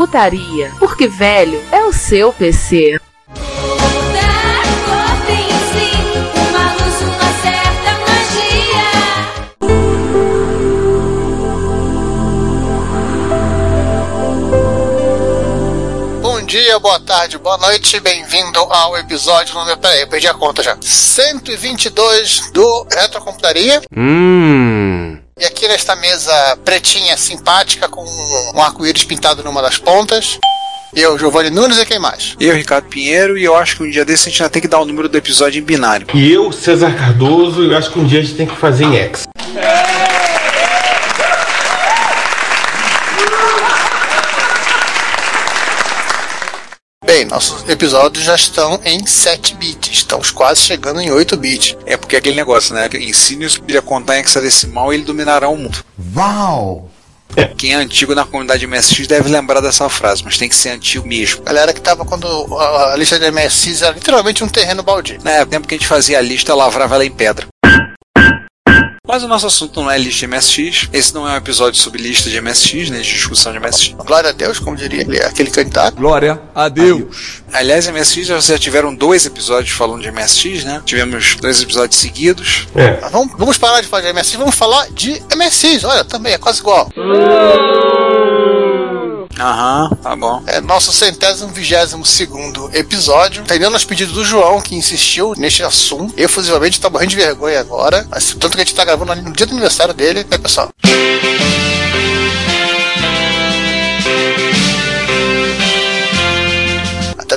Retrocomputaria, porque velho é o seu PC. Bom dia, boa tarde, boa noite, bem-vindo ao episódio número. Peraí, eu perdi a conta já. 122 do Retrocomputaria. Hum. E aqui nesta mesa pretinha, simpática, com um arco-íris pintado numa das pontas. Eu, Giovanni Nunes e quem mais? Eu, Ricardo Pinheiro, e eu acho que um dia desse a gente ainda tem que dar o número do episódio em binário. E eu, César Cardoso, eu acho que um dia a gente tem que fazer em X. Bem, nossos episódios já estão em 7 bits, estamos quase chegando em 8 bits. É porque é aquele negócio, né? Ensine a contar em hexadecimal e ele dominará o mundo. Uau! Quem é antigo na comunidade MSX deve lembrar dessa frase, mas tem que ser antigo mesmo. Galera que tava quando a, a lista de MSX era literalmente um terreno baldio. Na tempo que a gente fazia a lista, lavrava ela em pedra. Mas o nosso assunto não é lista de MSX. Esse não é um episódio sobre lista de MSX, né? De discussão de MSX. Glória a Deus, como diria ele, aquele candidato. Glória a Deus! Aliás, MSX já tiveram dois episódios falando de MSX, né? Tivemos dois episódios seguidos. É. Vamos, vamos parar de falar de MSX, vamos falar de MSX. Olha, também é quase igual. Aham, tá bom. É nosso centésimo vigésimo segundo episódio. Atendendo aos pedidos do João, que insistiu neste assunto. Efusivamente, tá morrendo de vergonha agora. Mas tanto que a gente tá gravando no dia do aniversário dele, né, pessoal?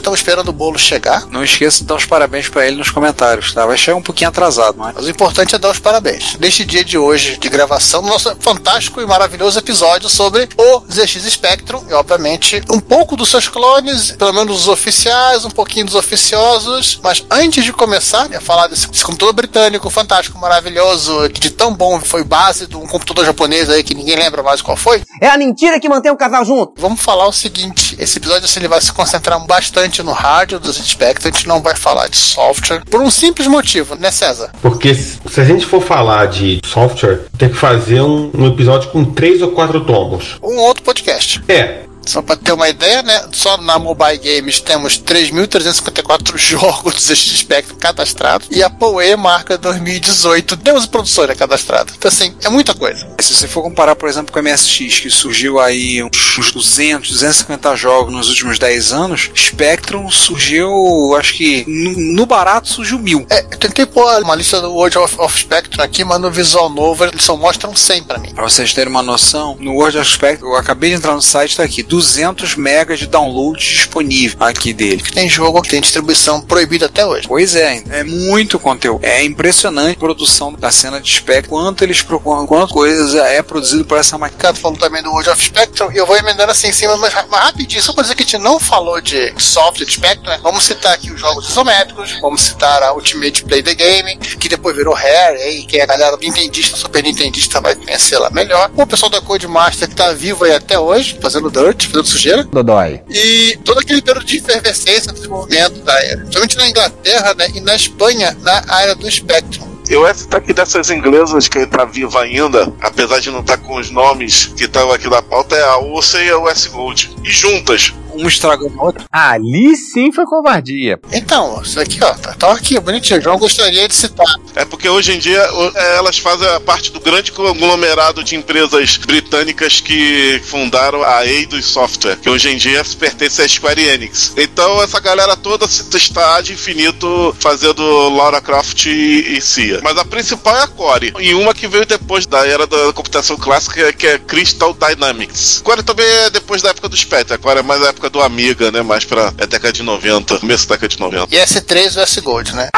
Estamos esperando o bolo chegar. Não esqueça de dar os parabéns pra ele nos comentários, tá? Vai chegar um pouquinho atrasado, mas. Mas o importante é dar os parabéns. Neste dia de hoje de gravação, do nosso fantástico e maravilhoso episódio sobre o ZX Spectrum e, obviamente, um pouco dos seus clones, pelo menos os oficiais, um pouquinho dos oficiosos. Mas antes de começar a falar desse, desse computador britânico fantástico, maravilhoso, que de tão bom foi base de um computador japonês aí que ninguém lembra mais qual foi, É a mentira que mantém o casal junto. vamos falar o seguinte: esse episódio assim, ele vai se concentrar bastante no hardware do ZX Spectrum, a gente não vai falar de software, por um simples motivo, né, César? Porque se se a gente for falar de software, tem que fazer um, um episódio com três ou quatro tomos. Um outro podcast. É. Só para ter uma ideia, né? Só na Mobile Games temos 3.354 jogos do ZX Spectrum cadastrados e a PoE marca 2018 temos produtora cadastrada. Então, assim, é muita coisa. Se você for comparar, por exemplo, com o MSX, que surgiu aí uns uns 200, 250 jogos nos últimos 10 anos, Spectrum surgiu, acho que no, no barato surgiu mil. É, eu tentei pôr uma lista do World of, of Spectrum aqui, mas no visual novo eles só mostram 100 pra mim. Pra vocês terem uma noção, no World of Spectrum, eu acabei de entrar no site, tá aqui, 200 megas de download disponível aqui dele. Tem jogo que tem distribuição proibida até hoje. Pois é, é muito conteúdo. É impressionante a produção da cena de Spectrum, quanto eles procuram, quanto coisa é produzido por essa máquina. Ricardo falou também do World of Spectrum e eu vou emendando assim em cima, mas, mas rapidinho, só pra dizer que a gente não falou de software de Spectrum, né? Vamos citar aqui os jogos isométricos, vamos citar a Ultimate Play the Game, que depois virou Rare, aí, que a galera Nintendista, Super Nintendista vai conhecer lá melhor. O pessoal da Codemaster que tá vivo aí até hoje, fazendo dirt, fazendo sujeira. Dodói. E todo aquele período de efervescência desenvolvimento da era. Principalmente na Inglaterra né, e na Espanha, na área do Spectrum. Eu tá aqui dessas inglesas que tá viva ainda, apesar de não estar com os nomes que estavam aqui na pauta, é a UCE e a US Gold. E juntas. Um estragando o outro. Ali sim foi covardia. Então, isso aqui, ó, tá, tá aqui, bonitinho. João gostaria de citar. É porque hoje em dia é, elas fazem a parte do grande conglomerado de empresas britânicas que fundaram a Eidos Software, que hoje em dia pertence à Square Enix. Então essa galera toda se está de infinito fazendo Lara Croft e, e Cia. Mas a principal é a Core. E uma que veio depois da era da computação clássica, que é Crystal Dynamics. A Core também é depois da época do Spectre. A Core é mais a época do Amiga, né? Mais pra é década de 90, começo da década de 90. E S3 e S Gold, né?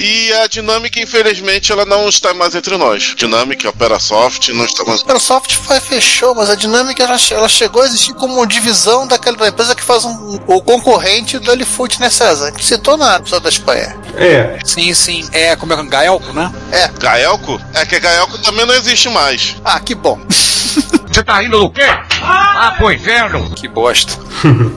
E a Dynamic, infelizmente, ela não está mais entre nós. Dynamic, Operasoft, não está mais. A Microsoft foi, fechou, mas a Dynamic ela, ela chegou a existir como uma divisão daquela da empresa que faz um, o concorrente do Elifoot, né, César? Que citou na episódio da Espanha. É, Sim, sim. É, como é que é? Gaelco, né? Gaelco? É que a Gaelco também não existe mais. Ah, que bom. Você tá rindo do quê? Ah, pro inferno! Que bosta.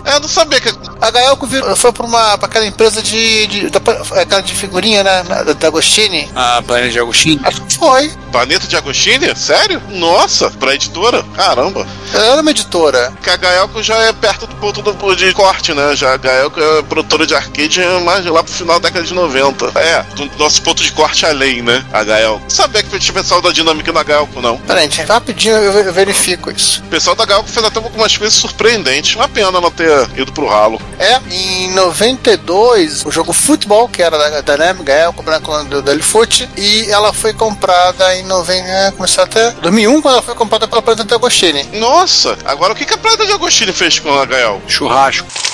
É, eu não sabia que. A Gaelco foi pra, uma, pra aquela empresa de, de, da- aquela de figurinha, né, na- da, da Agostini. A Planeta de Agostinho. Acho que foi. Planeta de Agostini? Sério? Nossa, pra editora? Caramba. Ela era uma editora. Que a Gaelco já é perto do ponto do, de corte, né? Já a Gaelco é produtora de arcade mais lá pro final da década de 90. É, do nosso ponto de corte além, né? A Gaelco. Não sabia que tinha pessoal da Dinâmica na Gaelco, não. Peraí, gente, rapidinho eu, eu verifico isso. O pessoal da Gaelco fez até algumas coisas surpreendentes. Uma pena não ter ido pro ralo. É, em 92, o jogo Futebol, que era da da Dynamic, Gaelco, branco do, do Elifoot, e ela foi comprada em 90, é, começou até 2001, quando ela foi comprada pela Planeta de Agostini. Nossa, agora o que, que a Planeta de Agostini fez com a Gaelco? Churrasco.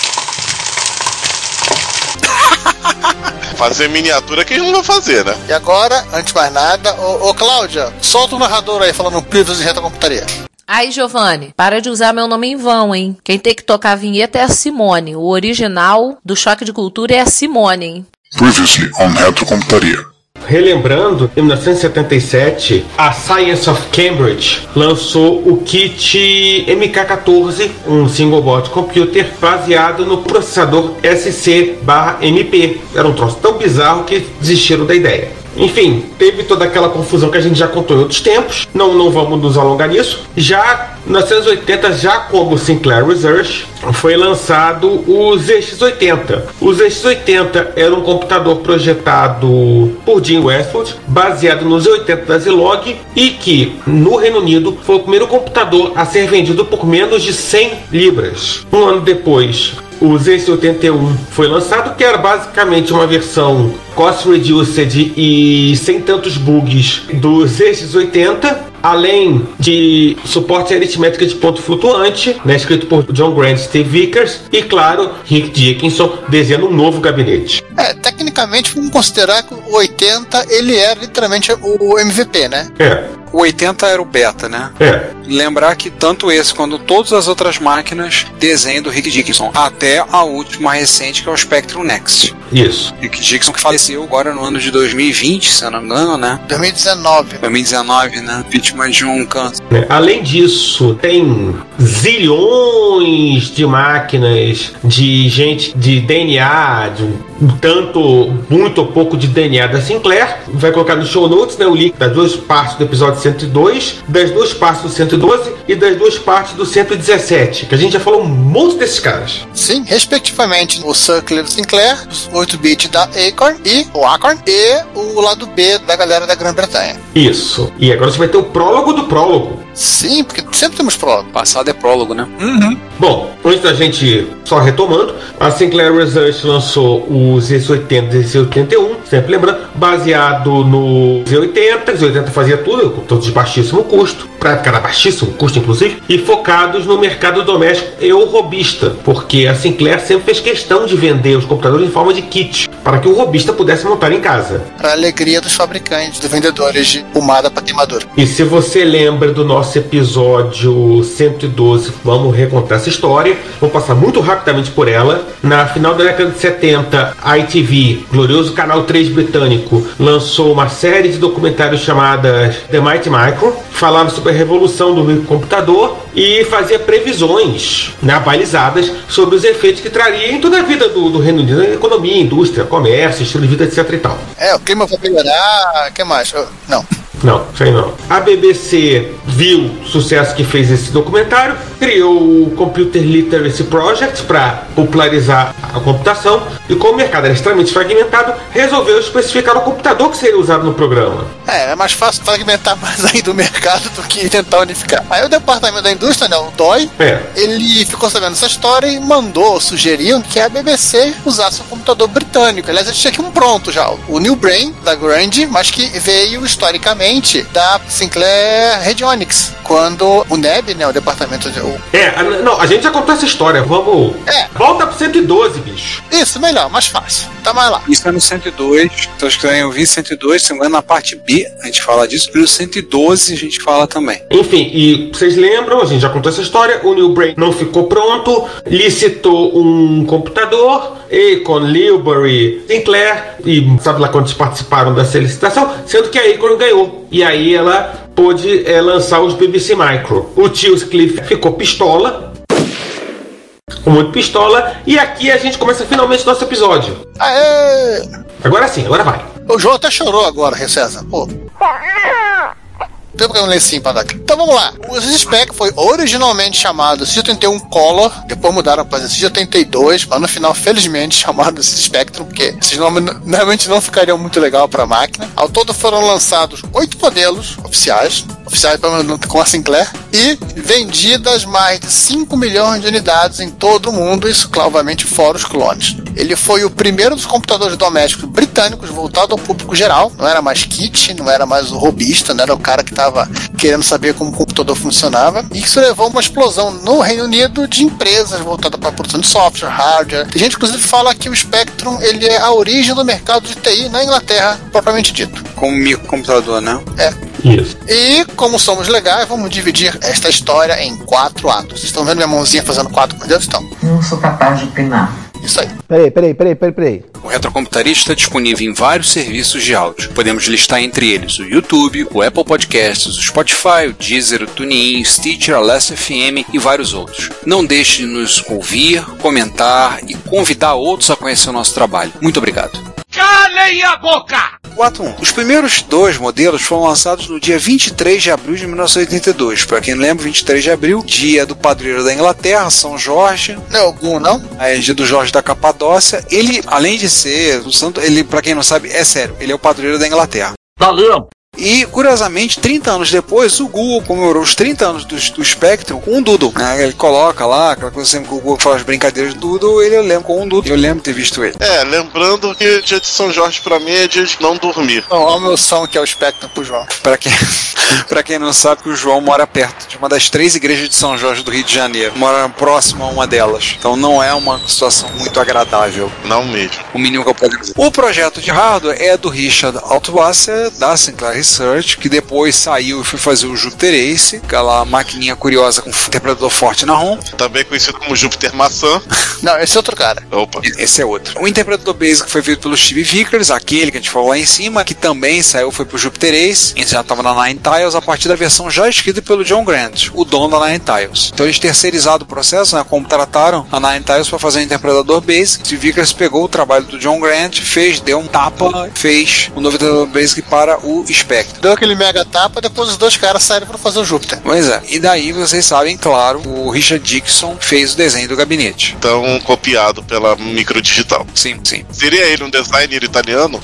Fazer miniatura que eles não vão fazer, né? E agora, antes de mais nada, ô, ô Cláudia, solta o narrador aí falando Privilege e Retrocomputaria. Aí, Giovanni, para de usar meu nome em vão, hein? Quem tem que tocar a vinheta é a Simone. O original do Choque de Cultura é a Simone, hein? Previously on Retrocomputaria. Relembrando, em 1977, a Science of Cambridge lançou o kit MK14, um single board computer baseado no processador SC/MP. Era um troço tão bizarro que desistiram da ideia. Enfim, teve toda aquela confusão que a gente já contou em outros tempos. Não, não vamos nos alongar nisso. Já em 1980, já como Sinclair Research, foi lançado o ZX80. O ZX80 era um computador projetado por Jim Westwood, baseado no Z80 da Zilog e que, no Reino Unido, foi o primeiro computador a ser vendido por menos de 100 libras. Um ano depois, o Z81 foi lançado, que era basicamente uma versão cost reduced e sem tantos bugs do ZX80, além de suporte à aritmética de ponto flutuante, né, escrito por John Grant e Steve Vickers, e claro, Rick Dickinson desenhando um novo gabinete. É, tecnicamente, vamos considerar que o 80 ele era literalmente o MVP, né? É, O 80 era o beta, né? é. Lembrar que tanto esse quanto todas as outras máquinas desenho do Rick Dickinson, até a última recente que é o Spectrum Next. Isso. Rick Dickinson que faleceu agora no ano de 2020, se eu não me engano, né? 2019. 2019, né? Vítima de um câncer. né? Além disso, tem zilhões de máquinas, de gente de DNA, de tanto, muito ou pouco de DNA da Sinclair. Vai colocar no show notes né, o link das duas partes do episódio 102, das duas partes do 112 e das duas partes do 117, que a gente já falou um monte desses caras. Sim, respectivamente o do Sinclair, os 8-bit da Acorn e o Acorn e o lado B da galera da Grã-Bretanha. Isso. E agora você vai ter o prólogo do prólogo. Sim, porque sempre temos prólogo. Passado é prólogo, né? Bom, antes da gente só retomando, a Sinclair Research lançou o Z80 e Z81, sempre lembrando, baseado no Z80, Z80 fazia tudo, com todos de baixíssimo custo, para época era baixíssimo custo inclusive, e focados no mercado doméstico e o robista, porque a Sinclair sempre fez questão de vender os computadores em forma de kit, para que o robista pudesse montar em casa. Para alegria dos fabricantes, dos vendedores de pomada para queimadura. E se você lembra do nosso episódio 112, vamos recontar essa história. Vou passar muito rapidamente por ela. Na final da década de 70, a ITV, glorioso canal 3 britânico, lançou uma série de documentários chamadas The Mighty Micro, falava sobre a revolução do computador e fazia previsões né, balizadas sobre os efeitos que traria em toda a vida do, do Reino Unido, economia, indústria, comércio, estilo de vida, etc e tal. É, o clima vai melhorar. O que mais? Eu- Não. Não, isso aí não. A BBC viu o sucesso que fez esse documentário, criou o Computer Literacy Project para popularizar a computação e como o mercado era extremamente fragmentado, resolveu especificar o computador que seria usado no programa. É, é mais fácil fragmentar mais ainda o mercado do que tentar unificar. Aí o departamento da indústria, né, o DOI, É, ele ficou sabendo dessa história e mandou, sugeriu que a BBC usasse um computador britânico. Aliás, ele tinha aqui um pronto já, o New Brain, da Grand, mas que veio historicamente da Sinclair Radionic, Enix, quando o NEB, né, o departamento de... o- É, a- não, a gente já contou essa história. Vamos. É. Volta pro 112, bicho. Isso, melhor, mais fácil. Tá mais lá. Isso é no 102, então acho que eu vi 102, se não me engano, na parte B a gente fala disso, e no 112 a gente fala também. Enfim, e vocês lembram, a gente já contou essa história, o New Brain não ficou pronto, licitou um computador, Acorn, Lilbury, Sinclair, e sabe lá quantos participaram dessa licitação, sendo que a Acorn ganhou. E aí ela pôde é, lançar os BBC Micro. O tio Cliff ficou pistola, muito pistola, e aqui a gente começa finalmente nosso episódio. Aê! Agora sim, agora vai. O João até chorou agora, Rio César. Pô. Tem um lencinho pra dar. Então vamos lá. O Spec foi originalmente chamado CID-81 Color, depois mudaram para CID-82, mas no final, felizmente, chamado Spectrum, porque esses nomes normalmente não ficariam muito legal para a máquina. Ao todo foram lançados oito modelos oficiais, oficiais com a Sinclair, e vendidas mais de 5 milhões de unidades em todo o mundo, isso, claro, obviamente, fora os clones. Ele foi o primeiro dos computadores domésticos britânicos voltado ao público geral, não era mais kit, não era mais o robista, não era o cara que estava querendo saber como o computador funcionava, e isso levou a uma explosão no Reino Unido de empresas voltadas para a produção de software, hardware. Tem gente, inclusive, fala que o Spectrum ele é a origem do mercado de TI na Inglaterra, propriamente dito. Como microcomputador, né? É. Isso. E, como somos legais, vamos dividir esta história em quatro atos. Vocês estão vendo minha mãozinha fazendo quatro com Deus? Estão. Não sou capaz de opinar. Isso aí. Peraí, peraí, peraí, peraí, peraí. O Retrocomputaria está disponível em vários serviços de áudio. Podemos listar entre eles o YouTube, o Apple Podcasts, o Spotify, o Deezer, o TuneIn, o Stitcher, a Last FM e vários outros. Não deixe de nos ouvir, comentar e convidar outros a conhecer o nosso trabalho. Muito obrigado. Calem a boca! 4.1. Os primeiros dois modelos foram lançados no dia 23 de abril de 1982. Para quem lembra, 23 de abril, dia do padroeiro da Inglaterra, São Jorge. Não é algum, não? É dia do Jorge da Capadócia. Ele, além de ser o santo, ele, para quem não sabe, é sério, ele é o padroeiro da Inglaterra. Valeu! E, curiosamente, 30 anos depois, o Google comemorou os 30 anos do, do Spectrum com um Doodle. né? Ele coloca lá, aquela coisa sempre que o Google faz as brincadeiras do Doodle, ele eu lembro com um Doodle. Eu lembro de ter visto ele. É, lembrando que dia de São Jorge pra mim é dia de não dormir. Não, olha o meu som que é o Spectrum pro João. Para quem, pra quem não sabe, o João mora perto de uma das três igrejas de São Jorge do Rio de Janeiro. Mora próximo a uma delas. Então não é uma situação muito agradável. Não mesmo. O mínimo que eu posso dizer. O projeto de hardware é do Richard Altwasser, da Sinclair Research, que depois saiu e foi fazer o Jupiter Ace, aquela maquininha curiosa com interpretador forte na ROM. Também conhecido como Júpiter Maçã. Não, esse é outro cara. Opa. Esse é outro. O interpretador Basic foi feito pelo Steve Vickers, aquele que a gente falou lá em cima, que também saiu, foi pro Jupiter Ace, e já estava na Nine Tiles a partir da versão já escrita pelo John Grant, o dono da Nine Tiles. Então eles terceirizaram o processo, né, como trataram a Nine Tiles para fazer o interpretador Basic. Steve Vickers pegou o trabalho do John Grant, fez, deu um tapa, fez o novo interpretador Basic para o Spectre. Deu aquele mega tapa, depois os dois caras saíram para fazer o Júpiter. Pois é. E daí vocês sabem, claro, o Richard Dixon fez o desenho do gabinete. Então, copiado pela Microdigital. Sim, sim. Seria ele um designer italiano?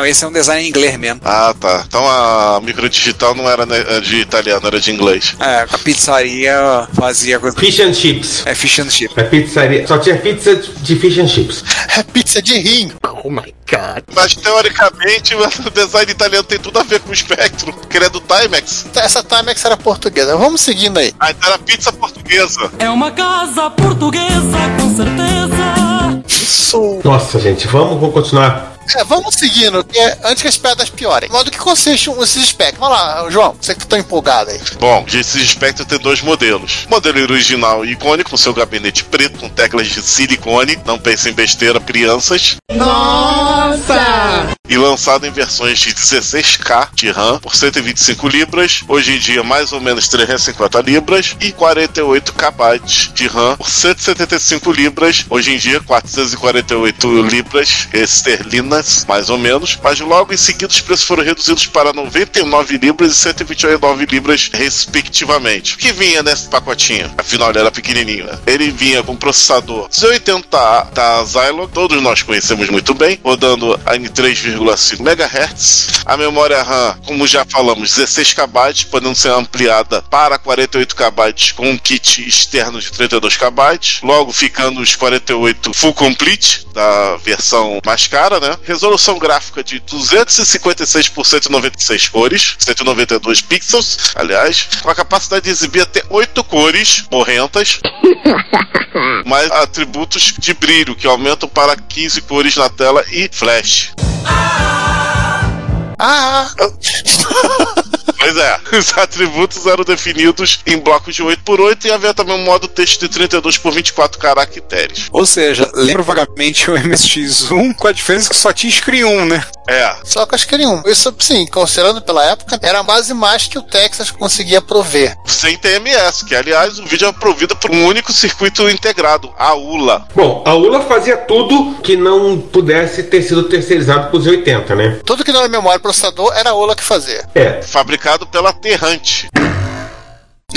Não, esse é um design em inglês mesmo. Ah, tá. Então a Microdigital não era né, de italiano, era de inglês. É, a pizzaria fazia coisa. Fish and chips. É fish and chips. É pizzaria. Só tinha pizza de fish and chips. É pizza de rim. Oh my god. Mas teoricamente o design italiano tem tudo a ver com o Spectrum, porque ele é do Timex. Essa Timex era portuguesa. Vamos seguindo aí. Ah, então era pizza portuguesa. É uma casa portuguesa, com certeza. Isso. Nossa, gente, vamos, vamos continuar. É, vamos seguindo, que é, antes que as piadas piorem. Mas do que consiste um, esses specs? Vamos lá, João, você que tá empolgado aí. Bom, esse Spectrum tem dois modelos. O modelo original e icônico, com seu gabinete preto com teclas de silicone. Não pensem em besteira, crianças. Nossa! E lançado em versões de 16K de RAM por 125 libras, hoje em dia mais ou menos 350 libras, e 48 KB de RAM por 175 libras, hoje em dia 448 libras esterlinas, mais ou menos. Mas logo em seguida os preços foram reduzidos para 99 libras e 129 libras, respectivamente. O que vinha nesse pacotinho? Afinal, ele era pequenininho. Né? Ele vinha com processador 280A da Zilog, todos nós conhecemos muito bem, rodando em 3,5 4,5 MHz. A memória RAM, como já falamos, 16 KB, podendo ser ampliada para 48 KB com um kit externo de 32 KB. Logo ficando os 48 full complete da versão mais cara, né? Resolução gráfica de 256 por 196 cores, 192 pixels, aliás, com a capacidade de exibir até 8 cores morrentas, mais atributos de brilho que aumentam para 15 cores na tela e flash. Ah! Pois é, os atributos eram definidos em blocos de 8x8 e havia também um modo texto de 32 por 24 caracteres. Ou seja, lembra vagamente o MSX1 com a diferença que só tinha screen 1, né? É. Só que acho que nenhum. Isso, sim, considerando pela época, era quase mais que o Texas conseguia prover. Sem TMS, que aliás o vídeo é provido por um único circuito integrado, a ULA. Bom, a ULA fazia tudo que não pudesse ter sido terceirizado para os 80, né? Tudo que não era memória e processador era a ULA que fazia. É. Fabricado pela Terrante.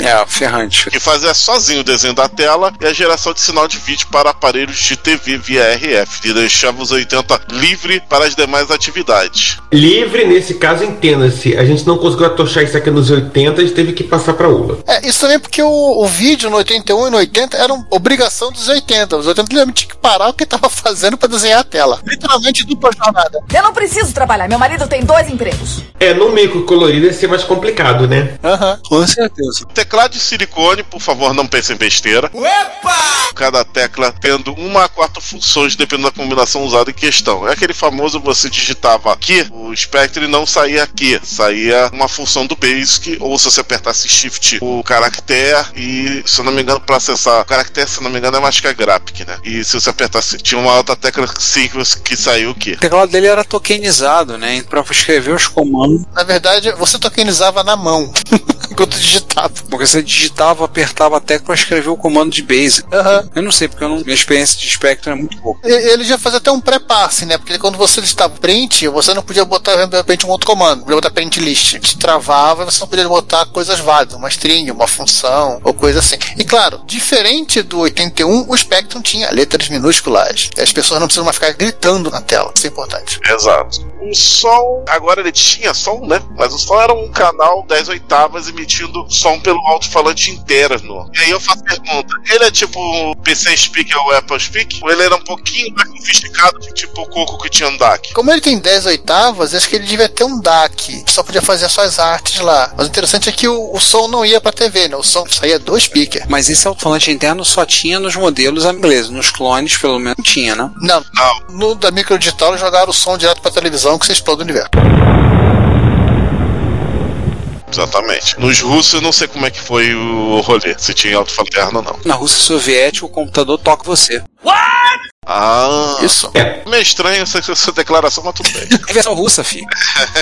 É, ferrante. Que fazia sozinho o desenho da tela e a geração de sinal de vídeo para aparelhos de TV via RF, e deixava os 80 livre para as demais atividades. Livre, nesse caso, entenda-se. A gente não conseguiu atochar isso aqui nos 80, a gente teve que passar para ULA. É, isso também porque o, o vídeo no 81 e no 80 era uma obrigação dos 80. Os 80 literalmente tinha que parar o que estava fazendo para desenhar a tela. Literalmente dupla jornada. Eu não preciso trabalhar, meu marido tem dois empregos. É, no micro colorido ia ser mais complicado, né? Aham. Uhum. Com certeza. Teclado de silicone, por favor, não pensem besteira. Opa! Cada tecla tendo uma a quatro funções, dependendo da combinação usada em questão. É aquele famoso você digitava aqui, o Spectre não saía aqui, saía uma função do Basic, ou se você apertasse Shift, o caractere, e se eu não me engano, para acessar o caractere, se eu não me engano, é mais que a Graphic, né? E se você apertasse, tinha uma outra tecla Sequence que saiu o quê? O teclado dele era tokenizado, né? Pra escrever os comandos. Na verdade, você tokenizava na mão. Enquanto digitava. Porque você digitava, apertava a tecla para escrever o comando de Basic. Uhum. Eu não sei, porque eu não, minha experiência de Spectrum é muito pouco. Ele já fazia até um pré-passe, né? Porque quando você digitava print, você não podia botar de repente um outro comando, podia botar print list. Te travava e você não podia botar coisas válidas, uma string, uma função, ou coisa assim. E claro, diferente do 81, o Spectrum tinha letras minúsculas. As pessoas não precisam mais ficar gritando na tela. Isso é importante. Exato. O som, agora ele tinha som, né? Mas o som era um canal 10 oitavas emitindo som pelo alto-falante interno. E aí eu faço a pergunta: ele é tipo o PC Speak ou o Apple Speak? Ou ele era um pouquinho mais sofisticado, tipo o Coco que tinha um DAC? Como ele tem 10 oitavas, acho que ele devia ter um DAC. Só podia fazer só as artes lá. Mas o interessante é que o, o som não ia pra TV, né? O som saía do speaker. Mas esse alto-falante interno só tinha nos modelos ingleses. Nos clones, pelo menos, tinha, né? Não. Não. No da micro digital jogaram o som direto pra televisão que você explode o universo. Exatamente. Nos russos eu não sei como é que foi o rolê, se tinha interno ou não. Na Rússia soviética, o computador toca você. Ah, Isso. É meio estranho essa, essa declaração, mas tudo bem. É versão russa, filho.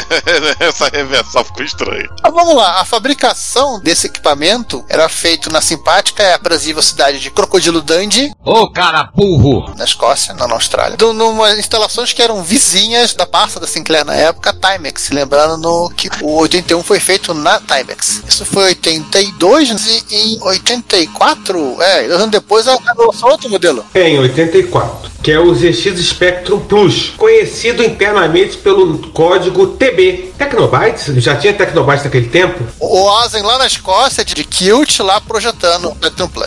essa reversão ficou estranha. Mas vamos lá, a fabricação desse equipamento era feito na simpática e aprazível cidade de Crocodilo Dundee, Ô cara burro! na Escócia, não na Austrália. Então, numa instalações que eram vizinhas da parça da Sinclair na época, Timex. Lembrando no, que o 81 foi feito na Timex. Isso foi 82 e em 84, é, dois anos depois, ela lançou outro modelo. É, em 84. Que é o ZX Spectrum Plus, conhecido internamente pelo código TB. Tecnobytes? Já tinha Tecnobytes naquele tempo? O Ozen lá na Escócia, de Kilt, lá projetando o Spectrum Plus.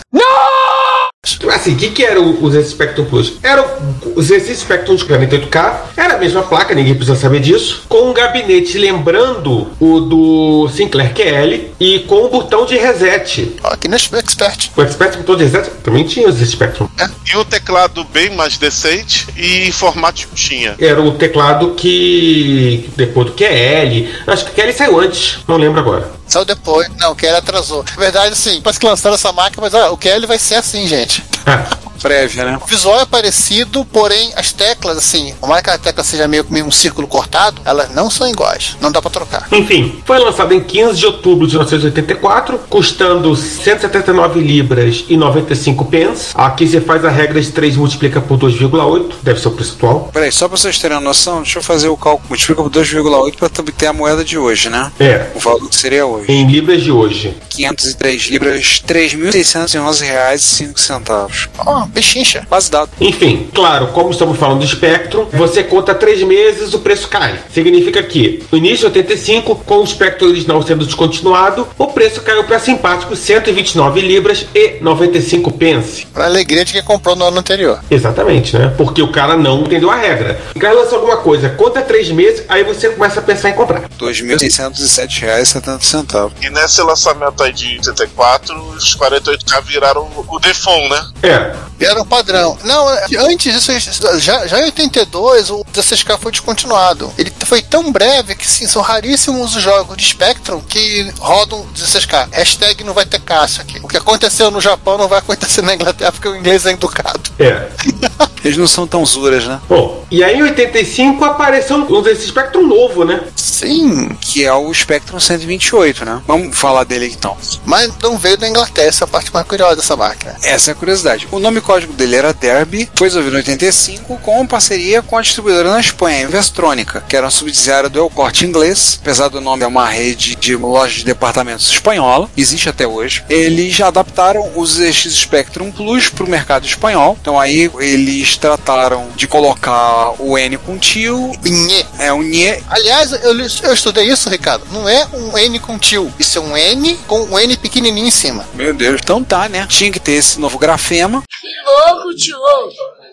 Assim, o que, que era o, o ZX Spectrum Plus? Era o, o ZX Spectrum de 48K, era a mesma placa, ninguém precisa saber disso, com um gabinete lembrando o do Sinclair QL e com um botão de reset. Aqui no Expert. O Expert botão de reset também tinha o ZX Spectrum. E o teclado bem mais decente e em formato tinha. Era o teclado que. depois do QL. Acho que o QL saiu antes, não lembro agora. Saiu depois. Não, o QL atrasou. Na verdade, sim, parece que lançaram essa máquina, mas olha, o QL vai ser assim, gente. Prévia, né? O visual é parecido, porém as teclas, assim, por mais que a tecla seja meio, meio um círculo cortado, elas não são iguais. Não dá pra trocar. Enfim, foi lançado em 15 de outubro de 1984, custando 179 libras e 95 pence. Aqui você faz a regra de 3 multiplica por 2,8, deve ser o preço atual. Peraí, só pra vocês terem uma noção, deixa eu fazer o cálculo. Multiplica por 2,8 pra obter a moeda de hoje, né? É. O valor que seria hoje. Em libras de hoje. 503 libras, 3.611 reais e 5 centavos. Ó, Pechincha. Base dado. Enfim, claro, como estamos falando do Spectrum, você conta três meses, o preço cai. Significa que, no início de 85, com o Spectrum original sendo descontinuado, o preço caiu para simpáticos 129 libras e 95 pence. Pra alegria de quem comprou no ano anterior. Exatamente, né? Porque o cara não entendeu a regra. O cara lança alguma coisa, conta três meses, aí você começa a pensar em comprar. R$ 2.607,70. E nesse lançamento aí de 84, os 48K viraram o default, né? É. Era um padrão. Não, antes disso, já, já em 82, o 16K foi descontinuado. Ele foi tão breve que sim, são raríssimos os jogos de Spectrum que rodam 16K. Hashtag não vai ter caixa aqui. O que aconteceu no Japão não vai acontecer na Inglaterra porque o inglês é educado. É. Eles não são tão zuras, né? Bom, e aí em 85 apareceu um desse Spectrum novo, né? Sim. Que é o Spectrum 128, né? Vamos falar dele então. Mas não veio da Inglaterra, essa é a parte mais curiosa dessa máquina. Essa é a curiosidade. O nome código dele era Derby, foi desenvolvido em 85 com parceria com a distribuidora na Espanha, Investrônica, que era uma subsidiária do El Corte Inglês. Apesar do nome é uma rede de lojas de departamentos espanhola, existe até hoje. Eles já adaptaram os ZX Spectrum Plus para o mercado espanhol. Então aí eles trataram de colocar o N com tio. Nhê. É um Nhê. Aliás, eu, eu estudei isso, Ricardo. Não é um N com tio. Isso é um N com um N pequenininho em cima. Meu Deus. Então tá, né? Tinha que ter esse novo grafema. Que louco, tio!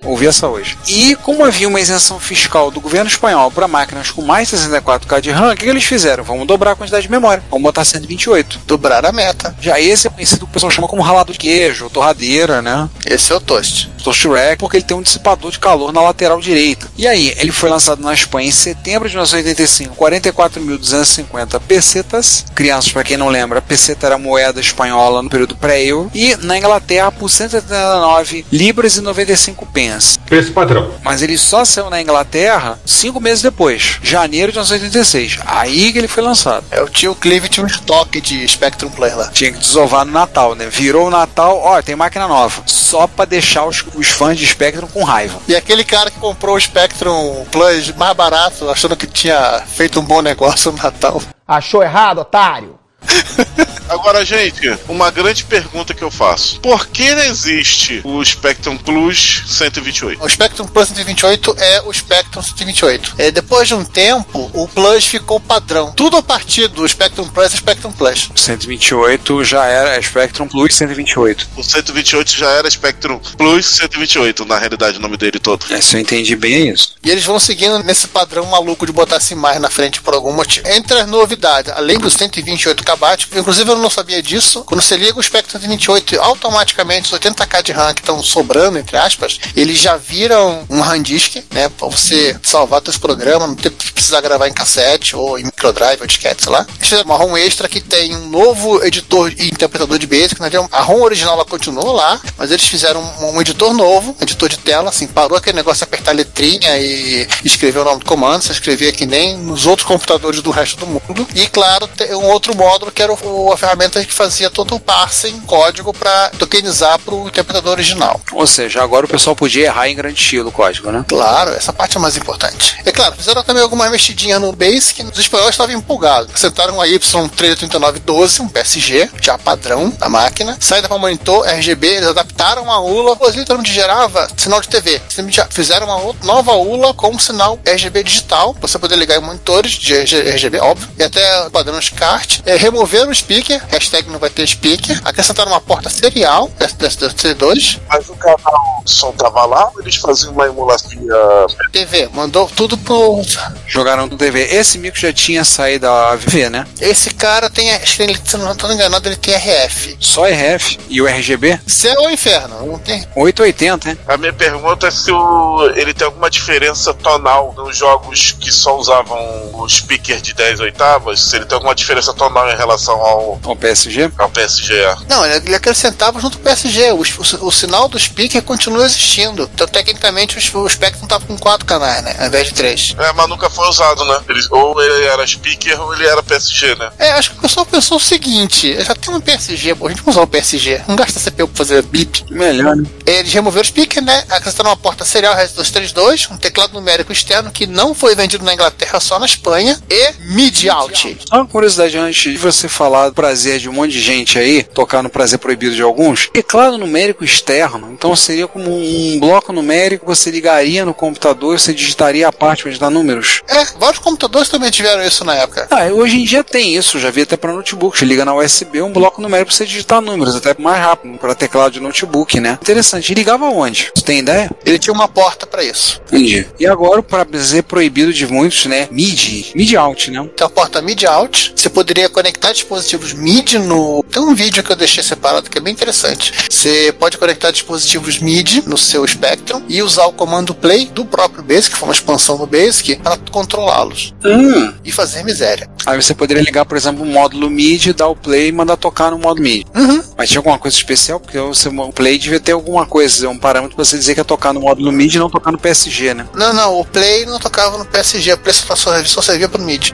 Ouvi essa hoje. E como havia uma isenção fiscal do governo espanhol para máquinas com mais 64K de RAM, o que, que eles fizeram? Vamos dobrar a quantidade de memória. Vamos botar 128. Dobrar a meta. Já esse é conhecido que o pessoal chama como ralado de queijo, torradeira, né? Esse é o toast. Toast Rack, porque ele tem um dissipador de calor na lateral direita. E aí, ele foi lançado na Espanha em setembro de 1985, 44.250 pesetas. Crianças, para quem não lembra, peseta era moeda espanhola no período pré-euro. E na Inglaterra por 179 libras e 95 pence. Preço padrão. Mas ele só saiu na Inglaterra cinco meses depois, janeiro de 1986. Aí que ele foi lançado. É, o tio Clive tinha um estoque de Spectrum Play lá. Tinha que desovar no Natal, né? Virou o Natal, ó, tem máquina nova. Só pra deixar os, os fãs de Spectrum com raiva. E aquele cara que comprou o Spectrum Plus mais barato, achando que tinha feito um bom negócio no Natal. Achou errado, otário? Agora, gente, uma grande pergunta que eu faço: por que não existe o Spectrum Plus 128? O Spectrum Plus 128 é o Spectrum 128. É, depois de um tempo, o Plus ficou padrão. Tudo a partir do Spectrum Plus é Spectrum Plus. 128 já era Spectrum Plus 128. O 128 já era Spectrum Plus 128, na realidade, o nome dele todo. É, se eu entendi bem é isso. E eles vão seguindo nesse padrão maluco de botar assim mais na frente por algum motivo. Entre as novidades, além dos 128 KB, inclusive eu não sabia disso, quando você liga o Spectrum 128, automaticamente os 80k de RAM que estão sobrando, entre aspas, eles já viram um RAM disk, né, pra você salvar seus programas, não ter que precisar gravar em cassete ou em microdrive ou disquete, sei lá. Eles fizeram uma ROM extra que tem um novo editor e interpretador de Basic, né, a ROM original ela continuou lá, mas eles fizeram um, editor novo, editor de tela, assim, parou aquele negócio de apertar letrinha e escrever o nome do comando, você escrevia que nem nos outros computadores do resto do mundo. E claro, tem um outro módulo que era o, a ferramenta que fazia todo o parsing código para tokenizar para o interpretador original. Ou seja, agora o pessoal podia errar em grande estilo o código, né? Claro, essa parte é mais importante. É claro, fizeram também alguma mexidinha no Basic, os espanhóis estavam empolgados. Acrescentaram a Y33912, um PSG, já padrão da máquina. Saída para monitor, RGB, eles adaptaram a ULA, pois literalmente gerava sinal de TV. Eles fizeram uma nova ULA com sinal RGB digital, pra você poder ligar em monitores de RGB, óbvio, e até padrão SCART. É, removeram o speaker, hashtag não vai ter speaker, acrescentaram uma porta serial ST2. Mas o canal som tava lá ou eles faziam uma emulação? TV, mandou tudo pro. Jogaram no TV. Esse micro já tinha saído da AV, né? Esse cara tem, acho que ele, se não estou enganado, ele tem RF. Só RF? E o RGB? Céu ou inferno? Não tem. 880, né? A minha pergunta é se o, ele tem alguma diferença tonal nos jogos que só usavam o speaker de 10 oitavas, se ele tem alguma diferença tonal em relação ao, ao PSG? Ao PSG, é. Não, ele acrescentava junto com o PSG. O, o, o sinal do speaker continua existindo. Então, tecnicamente, o, o Spectrum tava com quatro canais, né? Ao invés de três. É, mas nunca foi usado, né? Ele, ou ele era speaker ou ele era PSG, né? É, acho que o pessoal pensou o seguinte: já tem um PSG, pô, a gente não usa o PSG, não gasta CPU pra fazer blip. Melhor, né? Eles removeram o speaker, né? Acrescentaram uma porta serial RS232, um teclado numérico externo que não foi vendido na Inglaterra, só na Espanha, e MIDI out. Só uma curiosidade antes de você falar do prazer de um monte de gente aí, tocar no prazer proibido de alguns, teclado numérico externo. Então seria como um bloco numérico, você ligaria no computador, você digitaria a parte para digitar números. É, vários computadores também tiveram isso na época. Ah, hoje em dia tem isso, já vi até para notebook. Você liga na USB, um bloco numérico para você digitar números, até mais rápido, para teclado de notebook, né? Interessante. E ligava onde? Você tem ideia? Ele tinha uma porta para isso. Entendi. E agora, para dizer proibido de muitos, né? MIDI. MIDI out, né? Tem a porta MIDI out. Você poderia conectar dispositivos MIDI no. Tem um vídeo que eu deixei separado que é bem interessante. Você pode conectar dispositivos MIDI no seu Spectrum e usar o comando play do próprio Basic, que foi uma expansão do Basic, para controlá-los Hum. e fazer miséria. Aí você poderia ligar, por exemplo, um módulo MIDI, dar o play e mandar tocar no modo MIDI. Uhum. Mas tinha alguma coisa especial? Porque o seu o play devia ter alguma coisa, um parâmetro pra você dizer que é tocar no módulo MIDI e não tocar no PSG, né? Não, não, o Play não tocava no PSG, o Play só, servia pro MIDI.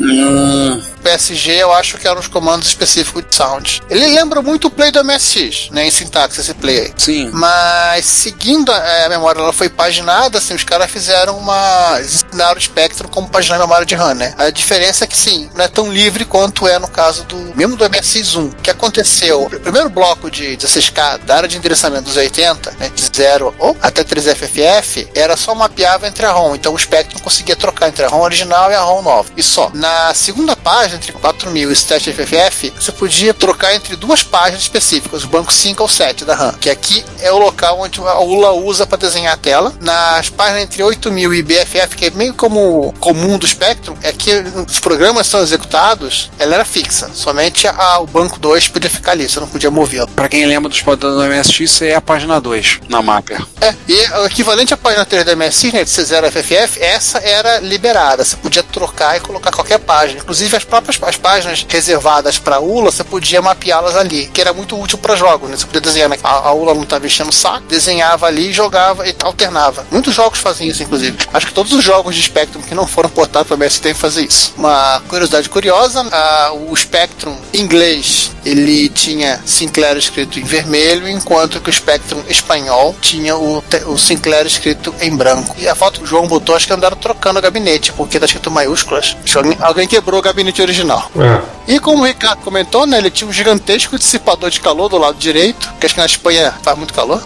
Hum. PSG eu acho que eram os comandos específicos de sound. Ele lembra muito o Play do MSX, né, em sintaxe esse Play aí. Sim. Mas seguindo a, a memória, ela foi paginada, assim, os caras fizeram uma. eles ensinaram o Spectrum como paginar a memória de RAM, né? A diferença é que sim, não é tão livre quanto é no caso do. mesmo do MSX1. O que aconteceu? O primeiro bloco de 16K da área de endereçamento dos 80, né, de 0 ou até 3FFF, era só mapeava entre a ROM. Então o Spectrum conseguia trocar entre a ROM original e a ROM nova. E só. Na segunda página, entre 4000 e 7FFF, você podia trocar entre duas páginas específicas, o banco 5 ou 7 da RAM, que aqui é o local onde a ULA usa para desenhar a tela. Nas páginas entre 8000 e BFF, que é meio como comum do Spectrum, é que os programas são executados, ela era fixa. Somente a- o banco 2 podia ficar ali, você não podia movê-lo. Pra quem lembra dos padrões do MSX, é a página 2 na Mapper. É, e o equivalente à página 3 da MSI, né, de C0FFF, essa era liberada. Você podia trocar e colocar qualquer página. Inclusive as próprias as páginas reservadas para ULA, você podia mapeá-las ali, que era muito útil para jogos, né? Você podia desenhar, né? a, a ULA não estava enchendo o saco, desenhava ali, jogava e alternava. Muitos jogos fazem isso, inclusive. Acho que todos os jogos de Spectrum que não foram portados para têm que fazer isso. Uma curiosidade curiosa, a- o Spectrum inglês, ele tinha Sinclair escrito em vermelho, enquanto que o Spectrum espanhol tinha o, o Sinclair escrito em branco. E a foto que o João botou, acho que andaram trocando o gabinete, porque tá escrito maiúsculas. Alguém, quebrou o gabinete original. Ah, E como o Ricardo comentou, né, ele tinha um gigantesco dissipador de calor do lado direito, que acho que na Espanha faz muito calor.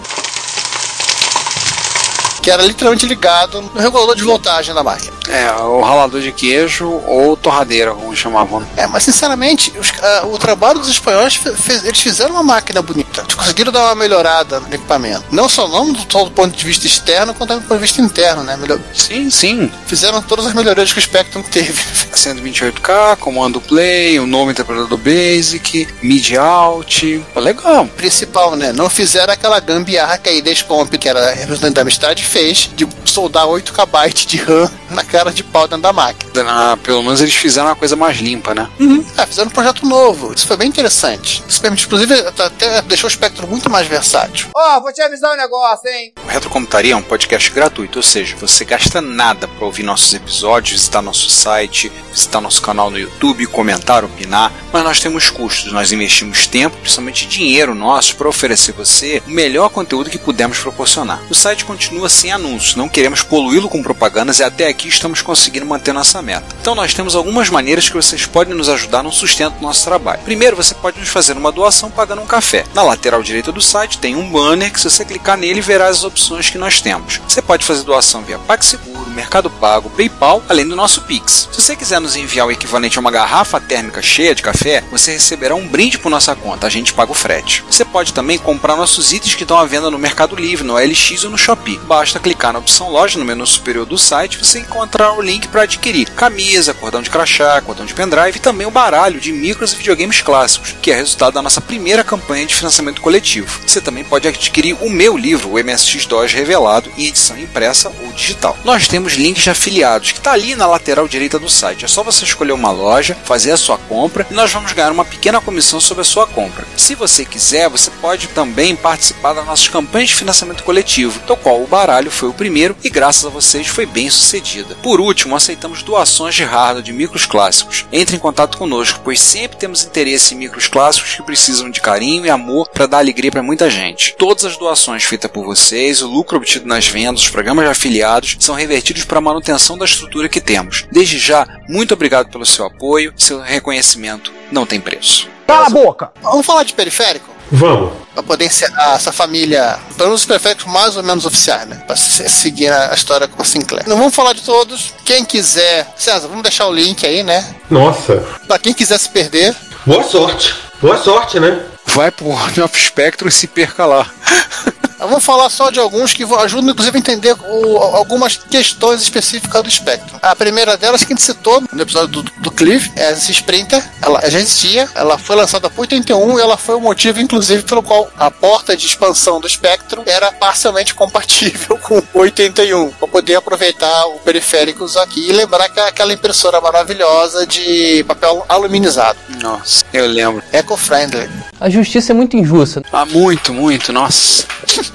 Que era literalmente ligado no regulador de voltagem da máquina. É, o ralador de queijo ou torradeira, como chamavam. É, mas sinceramente, os- ah, o trabalho dos espanhóis, fe- fez- eles fizeram uma máquina bonita. Eles conseguiram dar uma melhorada no equipamento. Não só, não do, só do ponto de vista externo, quanto do ponto de vista interno, né? Melhor, Sim, sim. fizeram todas as melhorias que o Spectrum teve. 128K, comando play, o novo interpretador basic, mid out. Legal. Principal, né? Não fizeram aquela gambiarra que a Idescomp, que era representante da amistade, fez de soldar 8 KB de RAM na cara de pau dentro da máquina. Ah, pelo menos eles fizeram uma coisa mais limpa, né? Ah, fizeram um projeto novo. Isso foi bem interessante. Isso permite, inclusive, até deixou o Spectrum muito mais versátil. Ó, vou te avisar um negócio, hein? O Retrocomputaria é um podcast gratuito, ou seja, você gasta nada para ouvir nossos episódios, visitar nosso site, visitar nosso canal no YouTube, comentar, opinar, mas nós temos custos, nós investimos tempo, principalmente dinheiro nosso, para oferecer a você o melhor conteúdo que pudermos proporcionar. O site continua sem anúncios, não queremos poluí-lo com propagandas e até aqui estamos conseguindo manter nossa meta. Então nós temos algumas maneiras que vocês podem nos ajudar no sustento do nosso trabalho. Primeiro, você pode nos fazer uma doação pagando um café. Na lateral direita do site tem um banner que se você clicar nele verá as opções que nós temos. Você pode fazer doação via PagSeguro, Mercado Pago, PayPal, além do nosso Pix. Se você quiser nos enviar o equivalente a uma garrafa térmica cheia de café, você receberá um brinde por nossa conta, a gente paga o frete. Você pode também comprar nossos itens que estão à venda no Mercado Livre, no LX ou no Shopee. Basta clicar na opção loja no menu superior do site, você encontrará o link para adquirir camisa, cordão de crachá, cordão de pendrive e também o baralho de micros e videogames clássicos, que é resultado da nossa primeira campanha de financiamento coletivo. Você também pode adquirir o meu livro, o MSX-DOS Revelado, em edição impressa ou digital. Nós temos links de afiliados, que está ali na lateral direita do site. É só você escolher uma loja, fazer a sua compra e nós vamos ganhar uma pequena comissão sobre a sua compra. Se você quiser, você pode também participar das nossas campanhas de financiamento coletivo, do qual o baralho foi o primeiro e graças a vocês foi bem sucedida. Por último, aceitamos doações de hardware de micros clássicos. Entre em contato conosco, pois sempre temos interesse em micros clássicos que precisam de carinho e amor para dar alegria para muita gente. Todas as doações feitas por vocês, o lucro obtido nas vendas, os programas de afiliados, são revertidos revertidos para a manutenção da estrutura que temos. Desde já, muito obrigado pelo seu apoio, seu reconhecimento não tem preço. Cala a boca! Vamos falar de periférico? Vamos. Pra poder encerrar essa família, pelo menos os periféricos mais ou menos oficiais, né? Pra se- seguir a história com a Sinclair. Não vamos falar de todos. Quem quiser. César, vamos deixar o link aí, né? Nossa. Pra quem quiser se perder. Boa sorte. Boa sorte, né? Vai pro Horn of Spectrum e se perca lá. Vamos falar só de alguns que ajudam, inclusive, a entender o- algumas questões específicas do Spectrum. A primeira delas, que a gente citou no episódio do, do Cliff, é essa Sprinter. Ela já existia, ela foi lançada por 81 e ela foi o motivo, inclusive, pelo qual a porta de expansão do Spectrum era parcialmente compatível com o 81, para poder aproveitar o periféricos aqui e lembrar que é aquela impressora maravilhosa de papel aluminizado. Nossa, eu lembro. Eco-friendly. A justiça é muito injusta. Ah, muito, muito, nossa.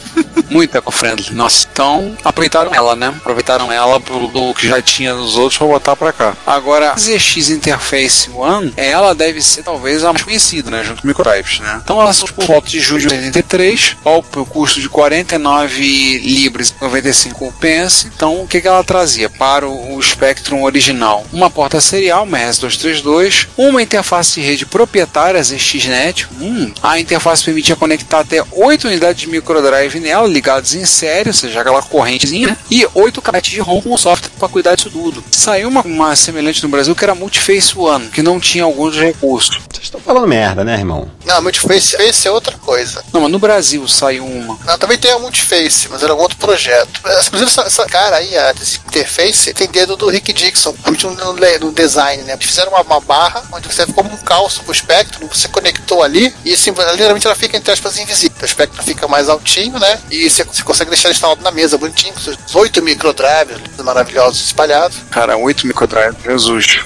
muito eco-friendly, nossa. Então, aproveitaram ela, né? Aproveitaram ela pro, do que já tinha nos outros pra botar pra cá. Agora, a ZX Interface One, ela deve ser talvez a mais conhecida, né? Junto com Microtypes, né? Então, ela saiu por volta de julho de 83, ao custo de 49 libras e 95 pence. Então, o que, que ela trazia para o, o Spectrum original? Uma porta serial, uma RS-232, uma interface de rede proprietária ZXNet. Hum, a interface permitia conectar até 8 unidades de microdrive nela, ligadas em série, ou seja, aquela correntezinha, né? e 8 cabetes de ROM com software para cuidar disso tudo. Saiu uma, uma semelhante no Brasil que era Multiface One, que não tinha alguns recursos. Vocês estão falando merda, né, irmão? Não, Multiface Face é outra coisa. Não, mas no Brasil saiu uma. Não, também tem a Multiface, mas era um outro projeto. Inclusive, essa, essa cara aí, a desse interface, tem dedo do Rick Dixon, no, no design, né? Fizeram uma, uma barra onde você como um calço pro espectro, você conectou ali, e assim, literalmente ela fica, entre aspas, invisível. O espectro fica mais altinho, né? E você, você consegue deixar instalado na mesa, bonitinho, com seus 8 microdrives maravilhosos espalhados. Cara, 8 microdrive, Jesus.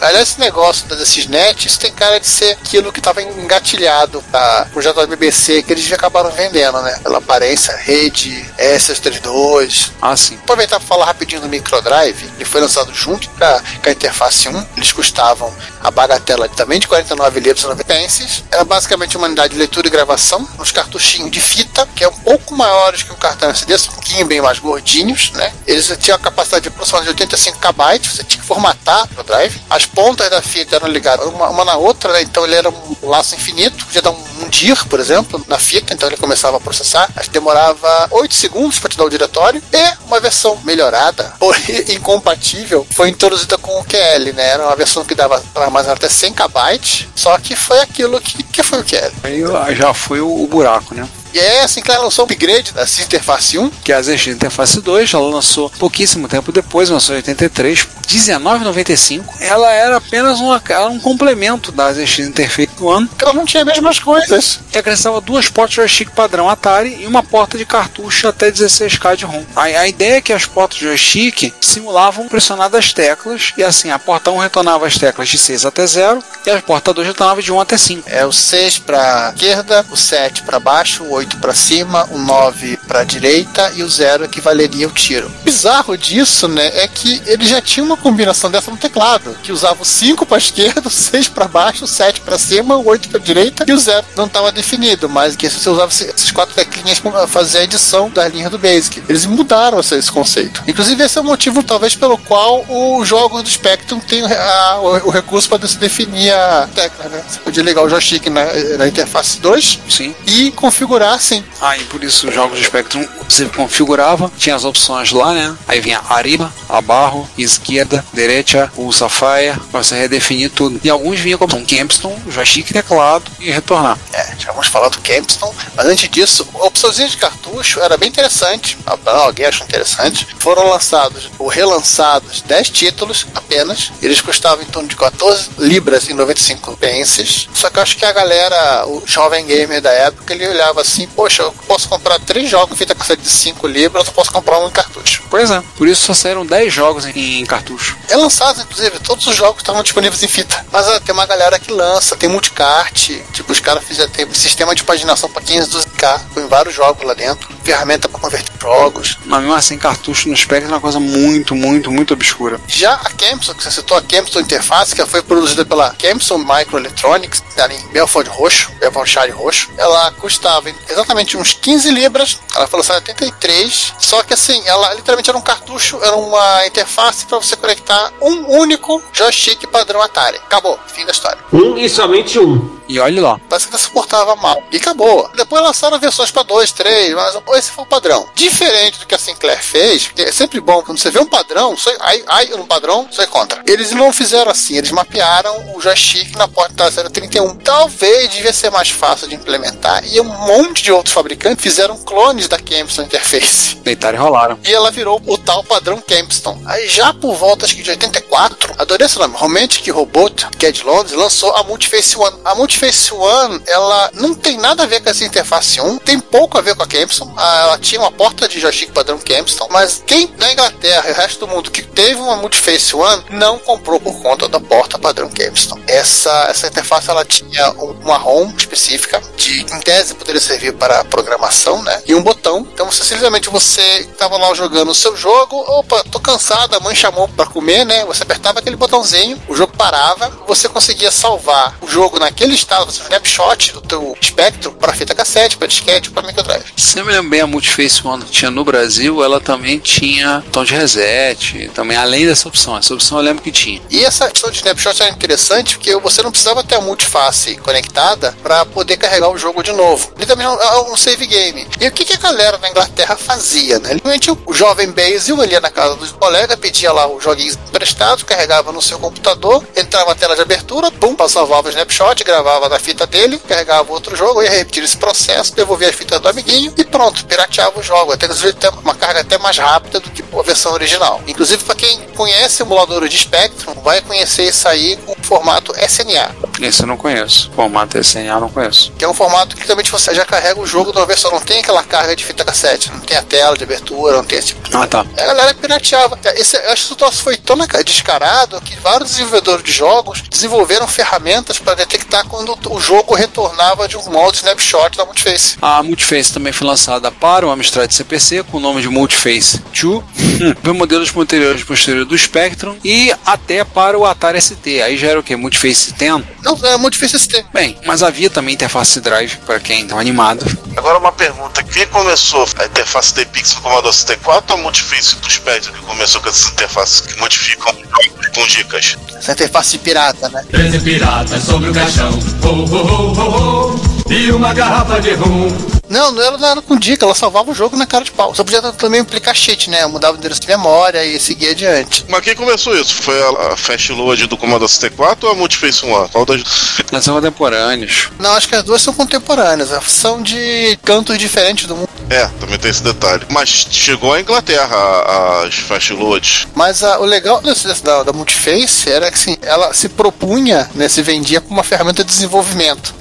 Aliás, esse negócio da Cisnet, isso tem cara de ser aquilo que estava engatilhado para o projeto da BBC que eles já acabaram vendendo, né? Pela aparência, rede, S32. Ah, sim. Aproveitar para falar rapidinho do microdrive, ele foi lançado junto com a, interface 1. Eles custavam a bagatela também de 49 libras e 90 pences. Era basicamente uma unidade de leitura e gravação, uns cartuchinhos de fita, que é um pouco maiores que um cartão SD, um pouquinho bem mais gordinhos, né? Eles tinham a capacidade de aproximadamente 85 KB, você tinha que formatar o drive. As pontas da fita eram ligadas uma, uma na outra, né? Então ele era um laço infinito, podia dar um, um DIR, por exemplo, na fita, então ele começava a processar. Acho que demorava 8 segundos para te dar o diretório. E uma versão melhorada, porém incompatível, foi introduzida com o QL, né? Era uma versão que dava para armazenar até 100 KB, só que foi aquilo que, que foi o QL. Aí já foi o, o buraco, né? E é assim que ela lançou um upgrade da Cis Interface 1. Que é a ZX Interface 2, ela lançou pouquíssimo tempo depois, lançou em 83, R$19,95. Ela era apenas uma, era um complemento da ZX Interface 1. Ela não tinha as mesmas coisas. E acrescentava duas portas joystick padrão Atari e uma porta de cartucho até 16K de ROM. A, a ideia é que as portas joystick simulavam pressionar das teclas, e assim, a porta 1 retornava as teclas de 6 até 0, e a porta 2 retornava de 1 até 5. É o 6 para esquerda, o 7 para baixo, o 8 para cima, o 9 para direita e o 0 equivaleria ao tiro. O bizarro disso, né, é que ele já tinha uma combinação dessa no teclado, que usava o 5 para esquerda, o 6 para baixo, o 7 para cima, o 8 para direita e o 0 não estava definido, mas que você usava essas quatro teclinhas para fazer a edição da linha do Basic. Eles mudaram esse, esse conceito. Inclusive esse é o motivo talvez pelo qual o jogo do Spectrum tem o, o recurso para se definir a tecla, né? Você podia ligar o joystick na, na interface 2 Sim. e configurar Ah, e por isso os jogos de Spectrum você configurava, tinha as opções lá, né? Aí vinha arriba, abaixo, esquerda, direita, o Sapphire, pra você redefinir tudo. E alguns vinham como um Campston, joystick, teclado e retornar. É, já vamos falar do Campston, mas antes disso, a opçãozinha de cartucho era bem interessante, Ah, alguém achou interessante. Foram lançados ou relançados 10 títulos apenas, eles custavam em torno de 14 libras e 95 pences. Só que eu acho que a galera, o jovem gamer da época, ele olhava assim: Poxa, eu posso comprar três jogos fita cassete de 5 libras, eu posso comprar um em cartucho. Pois é, por isso só saíram 10 jogos em, em cartucho. É lançado, inclusive, todos os jogos estavam disponíveis em fita. Mas ah, tem uma galera que lança, tem multicart, tipo, os caras fizeram tem sistema de paginação para 15, 12 publicar, com vários jogos lá dentro, ferramenta para converter jogos. Mas mesmo assim, cartucho no Spectrum é uma coisa muito, muito, muito obscura. Já a Kempson, que você citou, a Kempson Interface, que foi produzida pela Kempson Microelectronics, ali em Belford Roxo, Belfordshire Roxo, ela custava exatamente uns 15 libras, ela falou 73, só que assim, ela literalmente era um cartucho, era uma interface para você conectar um único joystick padrão Atari. Acabou, fim da história. Um e somente um. E olhe lá. Parece que não suportava mal. E acabou. Depois lançaram versões para dois, três, mas esse foi o padrão. Diferente do que a Sinclair fez, é sempre bom quando você vê um padrão, só, aí, aí um padrão, você contra. Eles não fizeram assim, eles mapearam o joystick na porta da 031. Talvez devia ser mais fácil de implementar. E um monte de outros fabricantes fizeram clones da Kempston Interface. Deitaram e rolaram. E ela virou o tal padrão Kempston. Aí já por volta acho que de 84, adorei esse nome, Romantic Robot, que é de Londres, lançou a Multiface One. A Multiface One, ela não tem nada a ver com essa interface 1, tem pouco a ver com a Kempston. Ah, Ela tinha uma porta de joystick padrão Kempston, mas quem na Inglaterra e o resto do mundo que teve uma Multiface One não comprou por conta da porta padrão Kempston. Essa, essa interface ela tinha um- uma ROM específica, de, em tese poderia servir para programação, né? E um botão. Então você simplesmente você estava lá jogando o seu jogo, opa, tô cansado, a mãe chamou para comer, né? Você apertava aquele botãozinho, o jogo parava, você conseguia salvar o jogo naquele estado, você snapshot do teu espectro para fita cassete, para disquete, para Mega Drive. Se eu me lembro bem, a Multiface One que tinha no Brasil, ela também tinha tom de reset, também além dessa opção. Essa opção eu lembro que tinha. E essa questão de snapshot era interessante porque você não precisava ter a multiface conectada para poder carregar o jogo de novo. Ele também é um save game. E o que, que a galera na Inglaterra fazia, né? Realmente o jovem Basil ali na casa dos colegas pedia lá os joguinhos emprestados, carregava no seu computador, entrava na tela de abertura, pum, salvava o snapshot, gravava na fita dele, carregava outro jogo, ia repetir esse processo, devolvia as fitas do amiguinho e pronto, pirateava o jogo. Até que uma carga até mais rápida do que a versão original. Inclusive, para quem conhece emuladores de Spectrum, vai conhecer isso aí com o formato SNA. Esse eu não conheço. Formato SNA eu não conheço. Que é um formato que também você já carrega o jogo de uma versão, não tem aquela carga de fita cassete, não tem a tela de abertura, não tem esse tipo Ah, tá. a galera pirateava. Esse, eu acho que o troço foi tão descarado que vários desenvolvedores de jogos desenvolveram ferramentas para detectar quando o jogo retornava de um modo snapshot da Multiface. A Multiface também foi lançada para o Amstrad CPC com o nome de Multiface 2, para modelos posteriores posteriores do Spectrum e até para o Atari ST. Aí já era o que? Multiface 10? Não, é Multiface ST. Bem, mas havia também interface drive para quem tá animado. Agora uma pergunta, quem começou a interface D-Pix no Commodore 64 ou a Multiface do Spectrum que começou com essas interfaces que modificam com dicas? Essa interface pirata, né? Treze piratas sobre o caixão. E uma garrafa de rum. Não, não era, não era com dica, ela salvava o jogo na cara de pau. Só podia também implicar cheat, né? Mudava o endereço de memória e seguia adiante. Mas quem começou isso? Foi a, a Fast Load do Commodore 64 ou a Multiface One? Qual das... Elas são contemporâneos. Não, acho que as duas são contemporâneas, são de cantos diferentes do mundo. É, também tem esse detalhe. Mas chegou à Inglaterra a- as Fast Loads. Mas ah, o legal desse, da, da Multiface era que assim, ela se propunha, né, se vendia como uma ferramenta de desenvolvimento.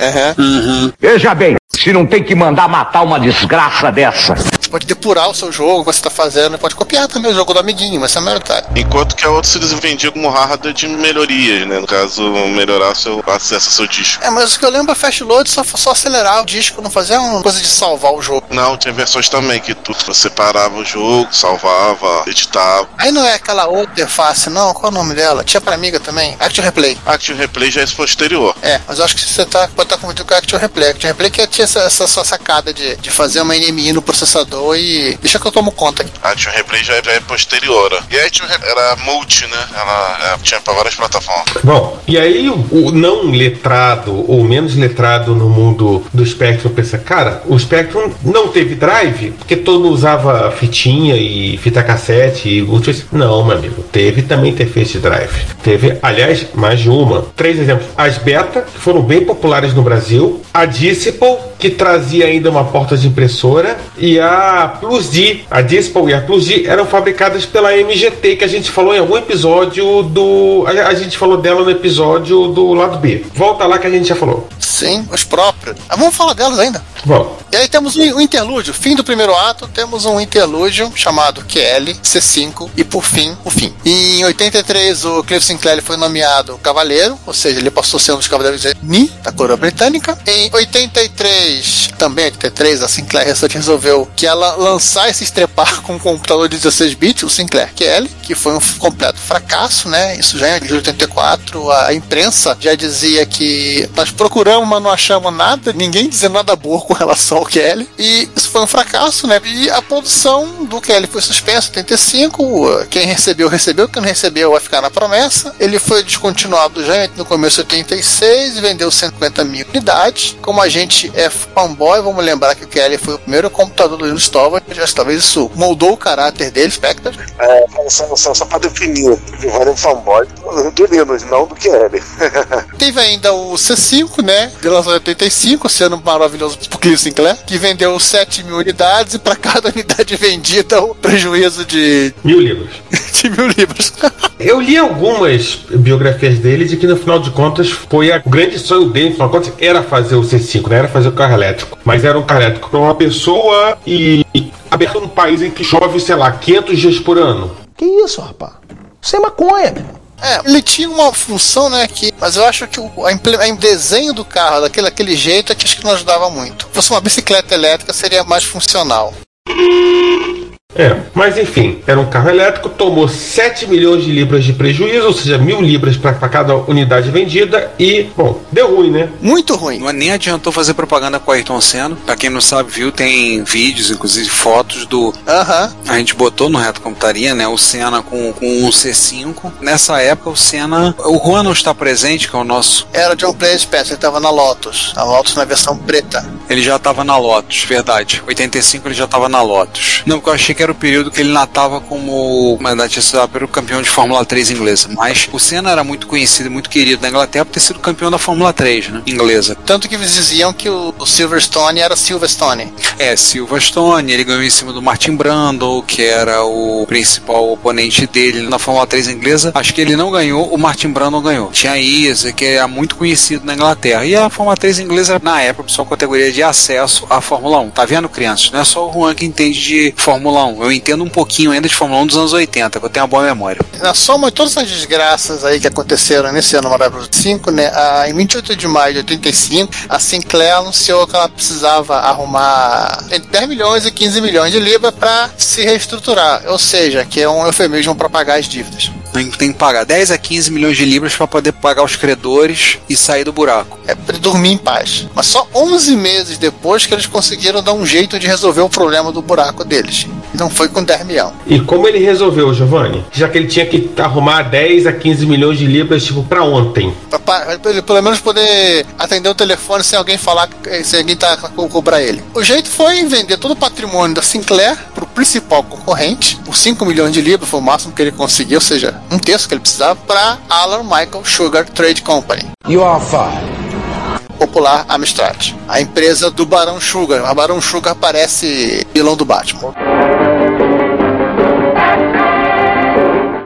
Veja bem, se não tem que mandar matar uma desgraça dessa. Você pode depurar o seu jogo, o que você está fazendo, pode copiar também o jogo do amiguinho, mas é maior detalhe. Enquanto que a outra se vendia como hardware de melhorias, né? No caso, melhorar seu acesso ao seu disco. É, mas o que eu lembro, a Fast Load só, só acelerar o disco, não fazer uma coisa de salvar o jogo. Não, tinha versões também que tu você parava o jogo, salvava, editava. Aí não é aquela outra interface, não? Qual é o nome dela? Tinha pra Amiga também. Action Replay. Action Replay já é esse posterior. É, mas eu acho que você tá, pode estar confundindo com a Action Replay. Action Replay que tinha essa, essa sua sacada de, de fazer uma NMI no processador e. Deixa que eu tomo conta aqui. Action Replay já é, já é posterior. E a Action Replay era multi, né? Ela é, tinha pra várias plataformas. Bom, e aí o, o não letrado ou menos letrado no mundo do Spectrum pensa, cara, o Spectrum não teve drive porque todo mundo usava fitinha e fita cassete e. Não, meu amigo, teve também interface de drive. Teve, aliás, mais de uma. Três exemplos. As Beta, que foram bem populares no Brasil, a Disciple, que trazia ainda uma porta de impressora, e a Plus D. A Disciple e a Plus D eram fabricadas pela MGT, que a gente falou em algum episódio do. A, gente falou dela no episódio do lado B. Volta lá que a gente já falou. Sim, os próprios. Ah, vamos falar delas ainda. Bom, E aí temos um, um interlúdio. Fim do primeiro ato, temos um interlúdio chamado QL, C5 e por fim, o fim. Em 83, o Cliff Sinclair foi nomeado Cavaleiro, ou seja, ele passou a ser um dos Cavaleiros de Ni, da coroa britânica. Em 83, também 83, a Sinclair resolveu que ela lançasse estrepar com um computador de 16 bits, o Sinclair QL, que foi um completo fracasso, né? Isso já em 84, a imprensa já dizia que nós procuramos, mas não achamos nada, ninguém dizendo nada boa com relação ao QL, e isso foi um fracasso, né? E a produção do QL foi suspensa em 85, quem recebeu, recebeu, quem não recebeu vai ficar na promessa. Ele foi descontinuado já no começo de 86 e vendeu 150 mil unidades. Como a gente é fanboy, vamos lembrar que o QL foi o primeiro computador do Linus Torvalds, talvez isso moldou o caráter dele, Spectre. É, só, só, só pra definir, o Giovanni é fanboy do Linus, não do QL. Teve ainda o C5, né? De lançamento 85, sendo maravilhoso pro Cliff Sinclair, que vendeu 7 mil unidades e para cada unidade vendida o prejuízo de. Mil libras. de mil libras. Eu li algumas biografias dele de que no final de contas foi a, o grande sonho dele, no final de contas, era fazer o C5, né? Era fazer o carro elétrico. Mas era um carro elétrico para uma pessoa e aberto num país em que chove, sei lá, 500 dias por ano. Que isso, rapaz? Isso é maconha, meu. É, ele tinha uma função, né, que, mas eu acho que o a, desenho do carro daquele, daquele jeito é que acho que não ajudava muito. Se fosse uma bicicleta elétrica, seria mais funcional. É, mas enfim, era um carro elétrico, tomou 7 milhões de libras de prejuízo, ou seja, mil libras para cada unidade vendida e, bom, deu ruim, né? Muito ruim. Não nem adiantou fazer propaganda com a Ayrton Senna. Pra quem não sabe, viu, tem vídeos, inclusive fotos do. Aham. A gente botou no Reto Computaria, né? O Senna com, com um C5. Nessa época, o Senna. O Juan não está presente, que é o nosso. Era John Play Special, ele tava na Lotus. Na Lotus na versão preta. Ele já tava na Lotus, verdade. 85 ele já tava na Lotus. Não, porque eu achei que era o período que ele natava como. Na verdade, pelo campeão de Fórmula 3 inglesa. Mas o Senna era muito conhecido e muito querido na Inglaterra por ter sido campeão da Fórmula 3, né? Inglesa. Tanto que eles diziam que o, o Silverstone era Silverstone. É, Silverstone, ele ganhou em cima do Martin Brundle, que era o principal oponente dele na Fórmula 3 inglesa. Acho que ele não ganhou, o Martin Brundle ganhou. Tinha Isa, que era muito conhecido na Inglaterra. E a Fórmula 3 inglesa, na época, só categoria de acesso à Fórmula 1. Tá vendo, crianças? Não é só o Juan que entende de Fórmula 1. Eu entendo um pouquinho ainda de Fórmula 1 dos anos 80, que eu tenho uma boa memória. Na soma de todas as desgraças aí que aconteceram nesse ano maravilhoso 5, né? A, em 28 de maio de 85, a Sinclair anunciou que ela precisava arrumar entre 10 milhões e 15 milhões de libras para se reestruturar. Ou seja, que é um eufemismo para pagar as dívidas. Tem, tem que pagar 10 a 15 milhões de libras para poder pagar os credores e sair do buraco. É para dormir em paz. Mas só 11 meses depois que eles conseguiram dar um jeito de resolver o problema do buraco deles. E não foi com 10 milhões. E como ele resolveu, Giovanni? Já que ele tinha que arrumar 10 a 15 milhões de libras, tipo, para ontem. Para ele pelo menos poder atender o telefone sem alguém falar, se alguém tá cobrar ele. O jeito foi vender todo o patrimônio da Sinclair para o principal concorrente, por 5 milhões de libras, foi o máximo que ele conseguiu, ou seja, um terço que ele precisava, para Alan Michael Sugar Trade Company. You are fired. Popular Amstrad. A empresa do Barão Sugar. A Barão Sugar parece vilão do Batman.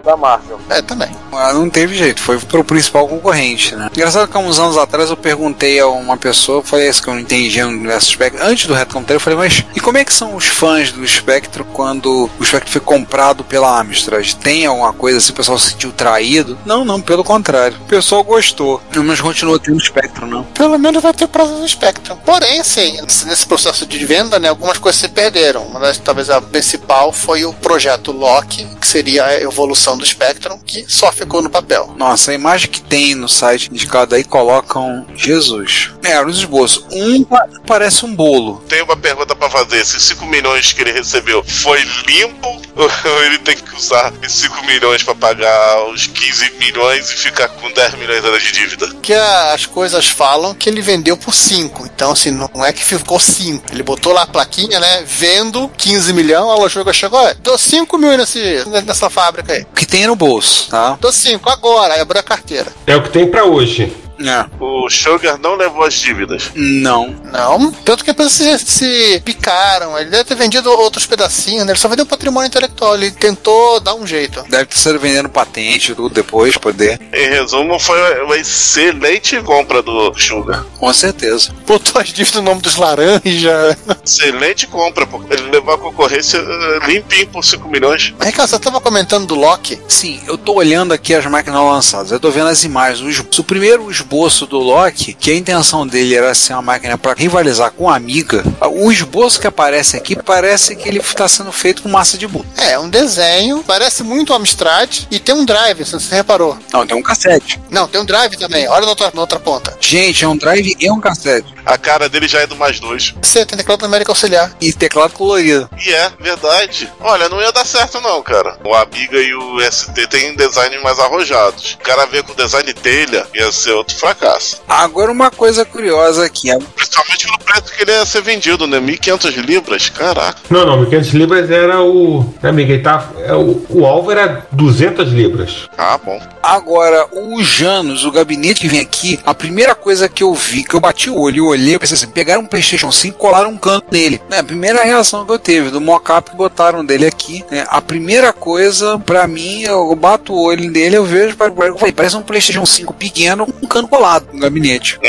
Da Marvel. É, também. Não teve jeito, foi pro principal concorrente, né? Engraçado que há uns anos atrás eu perguntei a uma pessoa, foi isso que eu não entendia no universo Spectrum, antes do Retro eu falei, mas e como é que são os fãs do Spectrum quando o Spectrum foi comprado pela Amstrad? Tem alguma coisa assim, o pessoal se sentiu traído? Não, não, pelo contrário. O pessoal gostou, mas continua tendo Spectrum, não. Pelo menos vai ter prazo do Spectrum. Porém, sim, nesse processo de venda, né, algumas coisas se perderam. Uma das, talvez a principal foi o projeto Loki, que seria a evolução do Spectrum, que só ficou no papel. Nossa, a imagem que tem no site indicado aí colocam Jesus. É, os esboços. Um pa- parece um bolo. Tenho uma pergunta pra fazer. Esses 5 milhões que ele recebeu foi limpo? Ou ele tem que usar esses 5 milhões pra pagar os 15 milhões e ficar com 10 milhões de dívida? Que as coisas falam que ele vendeu por 5. Então, assim, não é que ficou 5. Ele botou lá a plaquinha, né? Vendo 15 milhões, a loja chegou, ó, dou 5 mil nesse, nessa fábrica aí. O que tem no bolso, tá? Dou 5 agora, aí abriu a carteira. É o que tem para hoje. É. O Sugar não levou as dívidas. Não. Não, tanto que as pessoas se, se picaram. Ele deve ter vendido outros pedacinhos, né? Ele só vendeu patrimônio intelectual. Ele tentou dar um jeito. Deve ter sido vendendo patente e tudo depois, poder. Em resumo, foi uma excelente compra do Sugar. Com certeza. Botou as dívidas no nome dos laranja. Excelente compra, pô. Ele levou a concorrência eh, limpinho por 5 milhões. Ricardo, você tava comentando do Loki? Sim, eu tô olhando aqui as máquinas lançadas. Eu tô vendo as imagens. O, es- o primeiro esboço do Loki, que a intenção dele era ser uma máquina para rivalizar com a Amiga, o esboço que aparece aqui parece que ele está sendo feito com massa de bula. É, um desenho, parece muito Amstrad e tem um drive, se você reparou. Não, tem um cassete. Não, tem um drive também, olha na outra, na outra ponta. Gente, é um drive e um cassete. A cara dele já é do mais dois. Você tem teclado numérico auxiliar. E teclado colorido. E é, verdade. Olha, não ia dar certo não, cara. O Amiga e o ST tem designs mais arrojados. O cara veio com design telha, ia ser outro fracasso. Agora uma coisa curiosa aqui. é- Principalmente pelo preço que ele ia ser vendido, né? 1.500 libras, caraca. Não, não, 1.500 libras era o. Né, amiga? Ele tá, é, o, o alvo era 200 libras. Ah, bom. Agora, o Janus, o gabinete que vem aqui, a primeira coisa que eu vi, que eu bati o olho e olhei, eu pensei assim, pegaram um Playstation 5 e colaram um canto nele. É a primeira reação que eu teve, do mockup que botaram dele aqui. né? A primeira coisa, pra mim, eu bato o olho nele, eu vejo, eu falei, parece um Playstation 5 pequeno com um cano colado no gabinete.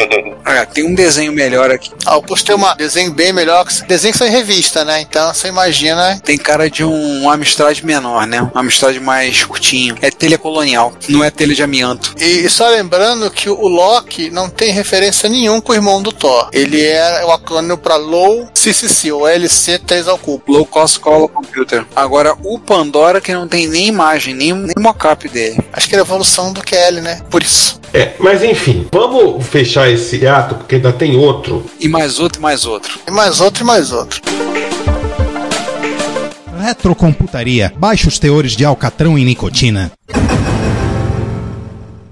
Ah, tem um desenho melhor aqui. Ah, eu postei um desenho bem melhor, que desenho que em revista, né? Então você imagina. Tem cara de um Amstrad menor, né? Um Amstrad mais curtinho. É telha colonial, não é telha de amianto. E só lembrando que o Loki não tem referência nenhum com o irmão do Thor. Ele é o acrônimo para Low CCC, ou LC 3 ao cubo. Low Cost Color Computer. Agora, o Pandora, que não tem nem imagem, nem, nem mockup dele. Acho que é a evolução do QL, né? Por isso. É, mas enfim, vamos fechar esse ato, porque ainda tem outro. E mais outro, e mais outro. E mais outro, e mais outro. Retrocomputaria. Baixos teores de alcatrão e nicotina.